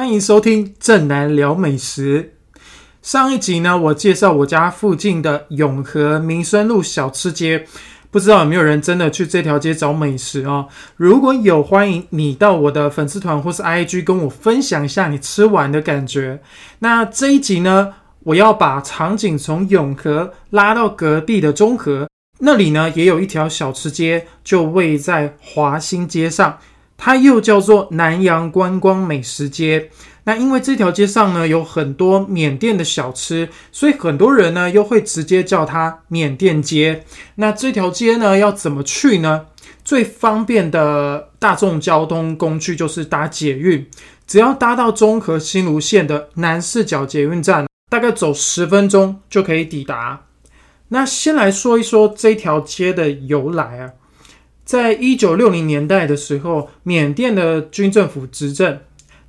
欢迎收听正南聊美食。上一集呢，我介绍我家附近的永和民生路小吃街，不知道有没有人真的去这条街找美食哦？如果有，欢迎你到我的粉丝团或是 IG 跟我分享一下你吃完的感觉。那这一集呢，我要把场景从永和拉到隔壁的中和，那里呢也有一条小吃街，就位在华新街上。它又叫做南洋观光美食街。那因为这条街上呢有很多缅甸的小吃，所以很多人呢又会直接叫它缅甸街。那这条街呢要怎么去呢？最方便的大众交通工具就是搭捷运，只要搭到中和新芦线的南四角捷运站，大概走十分钟就可以抵达。那先来说一说这条街的由来啊。在一九六零年代的时候，缅甸的军政府执政，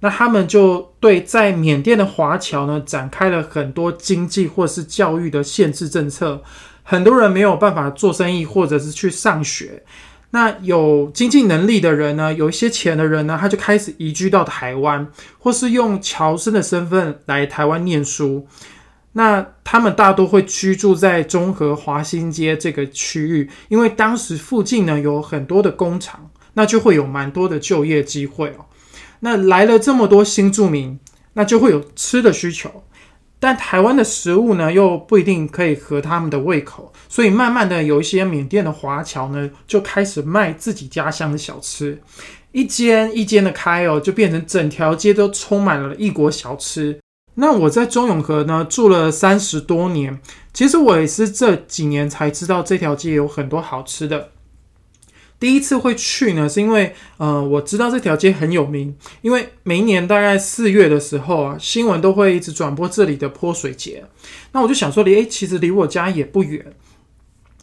那他们就对在缅甸的华侨呢展开了很多经济或是教育的限制政策，很多人没有办法做生意或者是去上学。那有经济能力的人呢，有一些钱的人呢，他就开始移居到台湾，或是用侨生的身份来台湾念书。那他们大多会居住在中和华新街这个区域，因为当时附近呢有很多的工厂，那就会有蛮多的就业机会哦。那来了这么多新住民，那就会有吃的需求，但台湾的食物呢又不一定可以合他们的胃口，所以慢慢的有一些缅甸的华侨呢就开始卖自己家乡的小吃，一间一间的开哦，就变成整条街都充满了异国小吃。那我在中永和呢住了三十多年，其实我也是这几年才知道这条街有很多好吃的。第一次会去呢，是因为呃我知道这条街很有名，因为每一年大概四月的时候啊，新闻都会一直转播这里的泼水节。那我就想说，离诶，其实离我家也不远。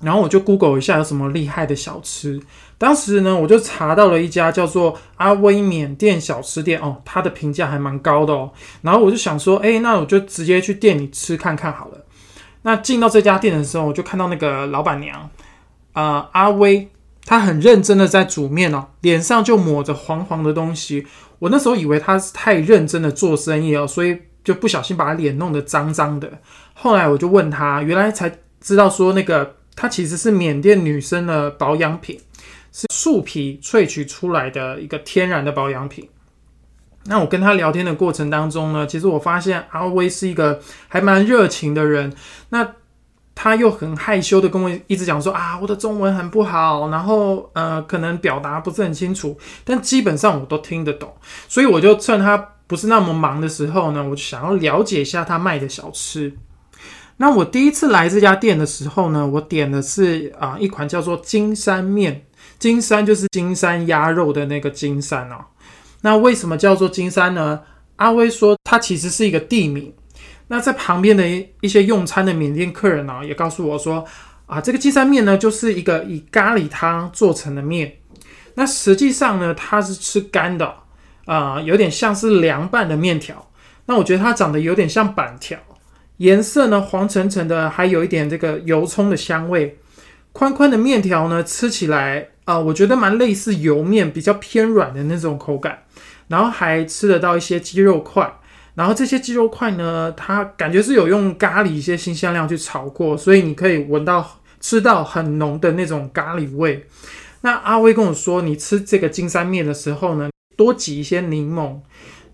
然后我就 Google 一下有什么厉害的小吃。当时呢，我就查到了一家叫做阿威缅甸小吃店哦，它的评价还蛮高的哦。然后我就想说，哎，那我就直接去店里吃看看好了。那进到这家店的时候，我就看到那个老板娘，啊，阿威，她很认真的在煮面哦，脸上就抹着黄黄的东西。我那时候以为她是太认真的做生意哦，所以就不小心把脸弄得脏脏的。后来我就问她，原来才知道说那个。它其实是缅甸女生的保养品，是树皮萃取出来的一个天然的保养品。那我跟他聊天的过程当中呢，其实我发现阿威是一个还蛮热情的人。那他又很害羞的跟我一直讲说啊，我的中文很不好，然后呃，可能表达不是很清楚，但基本上我都听得懂。所以我就趁他不是那么忙的时候呢，我就想要了解一下他卖的小吃。那我第一次来这家店的时候呢，我点的是啊一款叫做金山面，金山就是金山鸭肉的那个金山哦。那为什么叫做金山呢？阿威说它其实是一个地名。那在旁边的一些用餐的缅甸客人呢，也告诉我说啊，这个金山面呢就是一个以咖喱汤做成的面。那实际上呢，它是吃干的啊，有点像是凉拌的面条。那我觉得它长得有点像板条。颜色呢黄橙橙的，还有一点这个油葱的香味。宽宽的面条呢，吃起来啊，我觉得蛮类似油面，比较偏软的那种口感。然后还吃得到一些鸡肉块。然后这些鸡肉块呢，它感觉是有用咖喱一些新香料去炒过，所以你可以闻到吃到很浓的那种咖喱味。那阿威跟我说，你吃这个金山面的时候呢，多挤一些柠檬。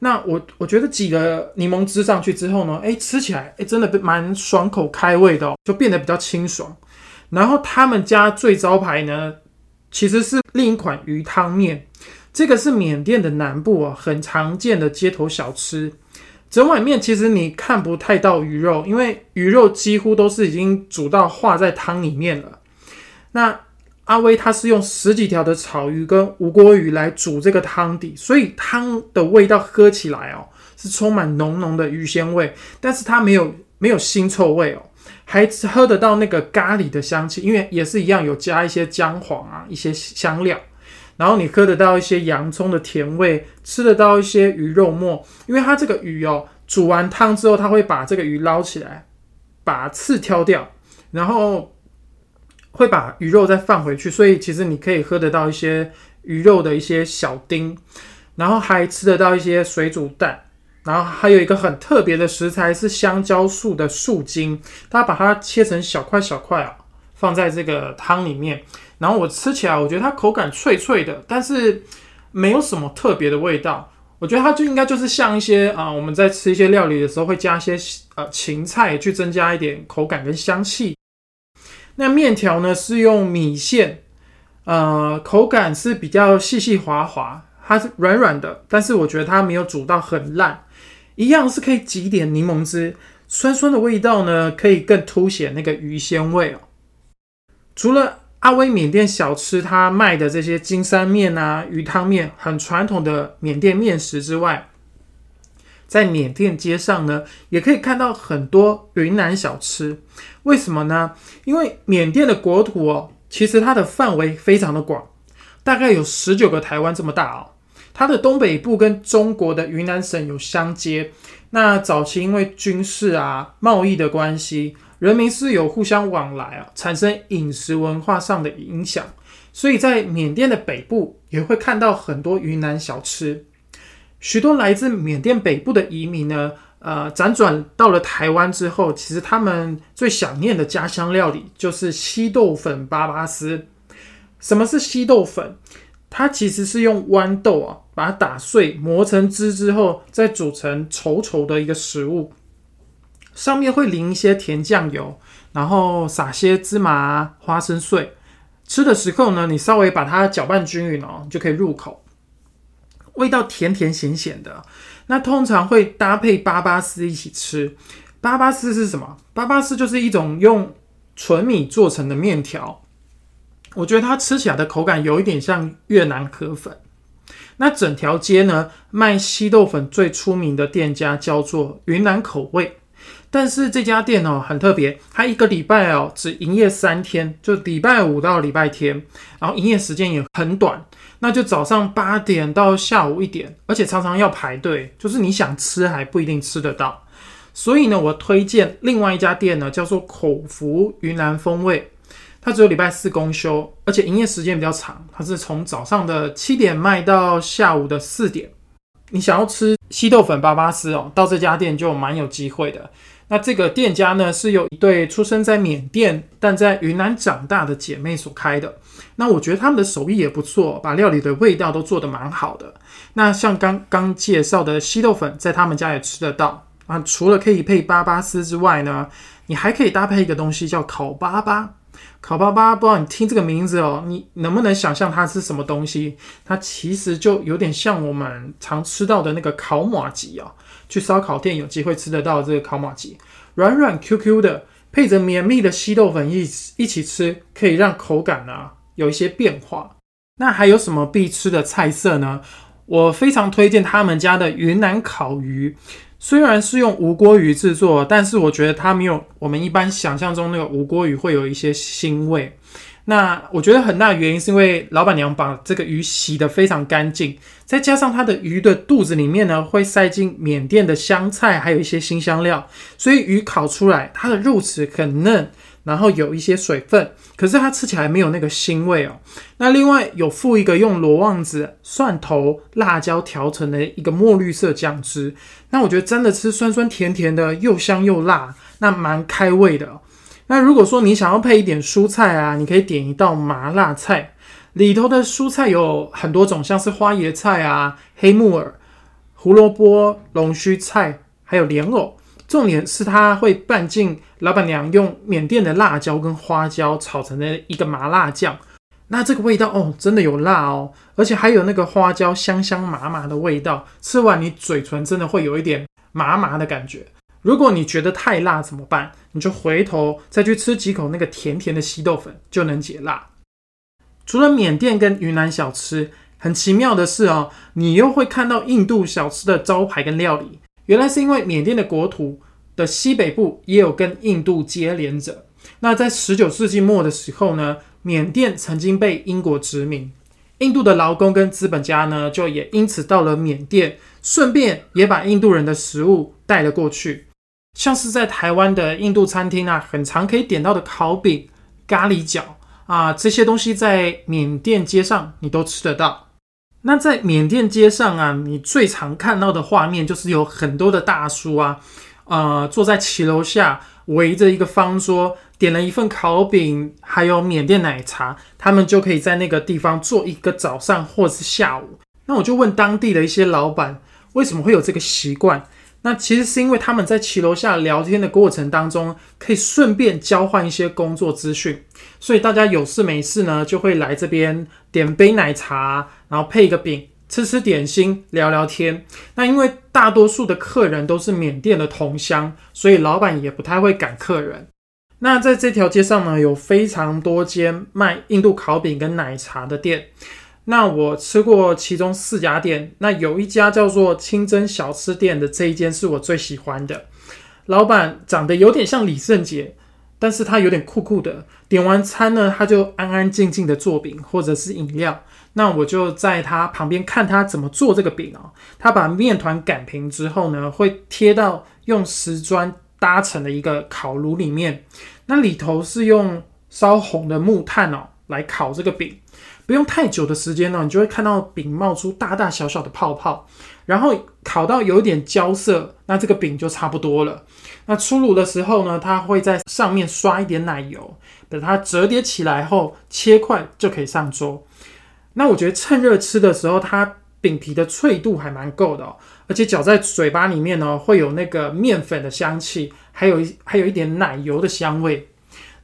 那我我觉得挤了柠檬汁上去之后呢，哎，吃起来哎真的蛮爽口开胃的哦，就变得比较清爽。然后他们家最招牌呢，其实是另一款鱼汤面，这个是缅甸的南部啊很常见的街头小吃。整碗面其实你看不太到鱼肉，因为鱼肉几乎都是已经煮到化在汤里面了。那阿威他是用十几条的草鱼跟无锅鱼来煮这个汤底，所以汤的味道喝起来哦是充满浓浓的鱼鲜味，但是它没有没有腥臭味哦，还喝得到那个咖喱的香气，因为也是一样有加一些姜黄啊一些香料，然后你喝得到一些洋葱的甜味，吃得到一些鱼肉末，因为它这个鱼哦煮完汤之后，它会把这个鱼捞起来，把刺挑掉，然后。会把鱼肉再放回去，所以其实你可以喝得到一些鱼肉的一些小丁，然后还吃得到一些水煮蛋，然后还有一个很特别的食材是香蕉树的树茎，它把它切成小块小块啊，放在这个汤里面。然后我吃起来，我觉得它口感脆脆的，但是没有什么特别的味道。我觉得它就应该就是像一些啊，我们在吃一些料理的时候会加一些呃芹菜去增加一点口感跟香气。那面条呢是用米线，呃，口感是比较细细滑滑，它是软软的，但是我觉得它没有煮到很烂。一样是可以挤点柠檬汁，酸酸的味道呢，可以更凸显那个鱼鲜味哦。除了阿威缅甸小吃，它卖的这些金山面啊、鱼汤面，很传统的缅甸面食之外，在缅甸街上呢，也可以看到很多云南小吃。为什么呢？因为缅甸的国土哦，其实它的范围非常的广，大概有十九个台湾这么大哦。它的东北部跟中国的云南省有相接，那早期因为军事啊、贸易的关系，人民是有互相往来啊，产生饮食文化上的影响，所以在缅甸的北部也会看到很多云南小吃。许多来自缅甸北部的移民呢，呃，辗转到了台湾之后，其实他们最想念的家乡料理就是稀豆粉粑粑丝。什么是稀豆粉？它其实是用豌豆啊，把它打碎磨成汁之后，再煮成稠稠的一个食物，上面会淋一些甜酱油，然后撒些芝麻、花生碎。吃的时候呢，你稍微把它搅拌均匀哦，就可以入口。味道甜甜咸咸的，那通常会搭配巴巴斯一起吃。巴巴斯是什么？巴巴斯就是一种用纯米做成的面条。我觉得它吃起来的口感有一点像越南河粉。那整条街呢，卖稀豆粉最出名的店家叫做云南口味。但是这家店哦很特别，它一个礼拜哦只营业三天，就礼拜五到礼拜天，然后营业时间也很短，那就早上八点到下午一点，而且常常要排队，就是你想吃还不一定吃得到。所以呢，我推荐另外一家店呢，叫做口福云南风味。它只有礼拜四公休，而且营业时间比较长，它是从早上的七点卖到下午的四点。你想要吃稀豆粉粑粑丝哦，到这家店就蛮有机会的。那这个店家呢，是有一对出生在缅甸但在云南长大的姐妹所开的。那我觉得他们的手艺也不错，把料理的味道都做得蛮好的。那像刚刚介绍的稀豆粉，在他们家也吃得到啊。除了可以配巴巴斯之外呢，你还可以搭配一个东西叫烤巴巴。烤巴巴，不知道你听这个名字哦，你能不能想象它是什么东西？它其实就有点像我们常吃到的那个烤马吉啊，去烧烤店有机会吃得到这个烤马吉，软软 Q Q 的，配着绵密的稀豆粉一一起吃，可以让口感呢有一些变化。那还有什么必吃的菜色呢？我非常推荐他们家的云南烤鱼。虽然是用无锅鱼制作，但是我觉得它没有我们一般想象中那个无锅鱼会有一些腥味。那我觉得很大原因是因为老板娘把这个鱼洗得非常干净，再加上它的鱼的肚子里面呢会塞进缅甸的香菜，还有一些新香料，所以鱼烤出来它的肉质很嫩。然后有一些水分，可是它吃起来没有那个腥味哦。那另外有附一个用罗旺子、蒜头、辣椒调成的一个墨绿色酱汁，那我觉得真的吃酸酸甜甜的，又香又辣，那蛮开胃的。那如果说你想要配一点蔬菜啊，你可以点一道麻辣菜，里头的蔬菜有很多种，像是花椰菜啊、黑木耳、胡萝卜、龙须菜，还有莲藕。重点是它会拌进老板娘用缅甸的辣椒跟花椒炒成的一个麻辣酱，那这个味道哦，真的有辣哦，而且还有那个花椒香香麻麻的味道，吃完你嘴唇真的会有一点麻麻的感觉。如果你觉得太辣怎么办？你就回头再去吃几口那个甜甜的稀豆粉就能解辣。除了缅甸跟云南小吃，很奇妙的是哦，你又会看到印度小吃的招牌跟料理。原来是因为缅甸的国土的西北部也有跟印度接连着。那在十九世纪末的时候呢，缅甸曾经被英国殖民，印度的劳工跟资本家呢，就也因此到了缅甸，顺便也把印度人的食物带了过去。像是在台湾的印度餐厅啊，很常可以点到的烤饼、咖喱饺啊，这些东西在缅甸街上你都吃得到。那在缅甸街上啊，你最常看到的画面就是有很多的大叔啊，呃，坐在骑楼下，围着一个方桌，点了一份烤饼，还有缅甸奶茶，他们就可以在那个地方坐一个早上或是下午。那我就问当地的一些老板，为什么会有这个习惯？那其实是因为他们在骑楼下聊天的过程当中，可以顺便交换一些工作资讯，所以大家有事没事呢，就会来这边点杯奶茶，然后配一个饼，吃吃点心，聊聊天。那因为大多数的客人都是缅甸的同乡，所以老板也不太会赶客人。那在这条街上呢，有非常多间卖印度烤饼跟奶茶的店。那我吃过其中四家店，那有一家叫做清真小吃店的这一间是我最喜欢的。老板长得有点像李圣杰，但是他有点酷酷的。点完餐呢，他就安安静静的做饼或者是饮料。那我就在他旁边看他怎么做这个饼哦。他把面团擀平之后呢，会贴到用石砖搭成的一个烤炉里面，那里头是用烧红的木炭哦来烤这个饼。不用太久的时间呢，你就会看到饼冒出大大小小的泡泡，然后烤到有点焦色，那这个饼就差不多了。那出炉的时候呢，它会在上面刷一点奶油，等它折叠起来后切块就可以上桌。那我觉得趁热吃的时候，它饼皮的脆度还蛮够的哦，而且嚼在嘴巴里面呢，会有那个面粉的香气，还有一还有一点奶油的香味。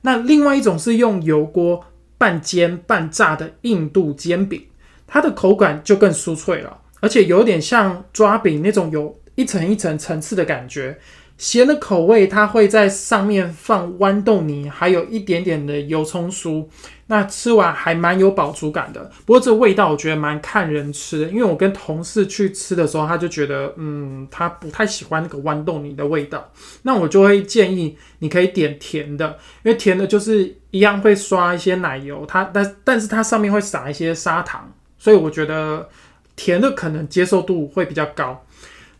那另外一种是用油锅。半煎半炸的印度煎饼，它的口感就更酥脆了，而且有点像抓饼那种有一层一层层次的感觉。咸的口味，它会在上面放豌豆泥，还有一点点的油葱酥。那吃完还蛮有饱足感的。不过这味道我觉得蛮看人吃的，因为我跟同事去吃的时候，他就觉得，嗯，他不太喜欢那个豌豆泥的味道。那我就会建议你可以点甜的，因为甜的就是一样会刷一些奶油，它但但是它上面会撒一些砂糖，所以我觉得甜的可能接受度会比较高。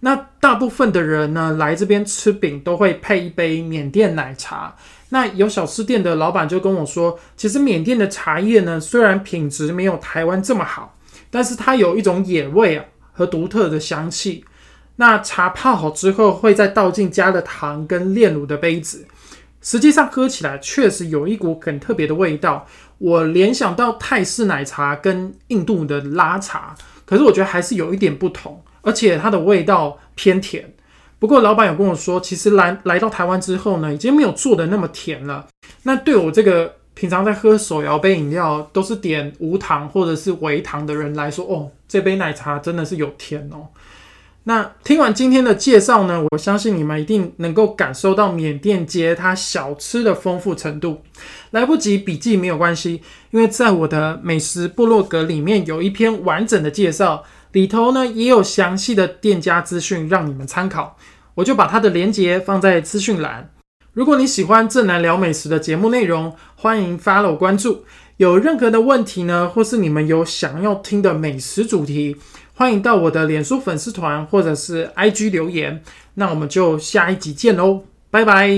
那大部分的人呢，来这边吃饼都会配一杯缅甸奶茶。那有小吃店的老板就跟我说，其实缅甸的茶叶呢，虽然品质没有台湾这么好，但是它有一种野味啊和独特的香气。那茶泡好之后，会再倒进加了糖跟炼乳的杯子，实际上喝起来确实有一股很特别的味道。我联想到泰式奶茶跟印度的拉茶，可是我觉得还是有一点不同。而且它的味道偏甜，不过老板有跟我说，其实来来到台湾之后呢，已经没有做的那么甜了。那对我这个平常在喝手摇杯饮料都是点无糖或者是微糖的人来说，哦，这杯奶茶真的是有甜哦。那听完今天的介绍呢，我相信你们一定能够感受到缅甸街它小吃的丰富程度。来不及笔记没有关系，因为在我的美食部落格里面有一篇完整的介绍。里头呢也有详细的店家资讯让你们参考，我就把它的链接放在资讯栏。如果你喜欢正南聊美食的节目内容，欢迎 follow 关注。有任何的问题呢，或是你们有想要听的美食主题，欢迎到我的脸书粉丝团或者是 IG 留言。那我们就下一集见喽，拜拜。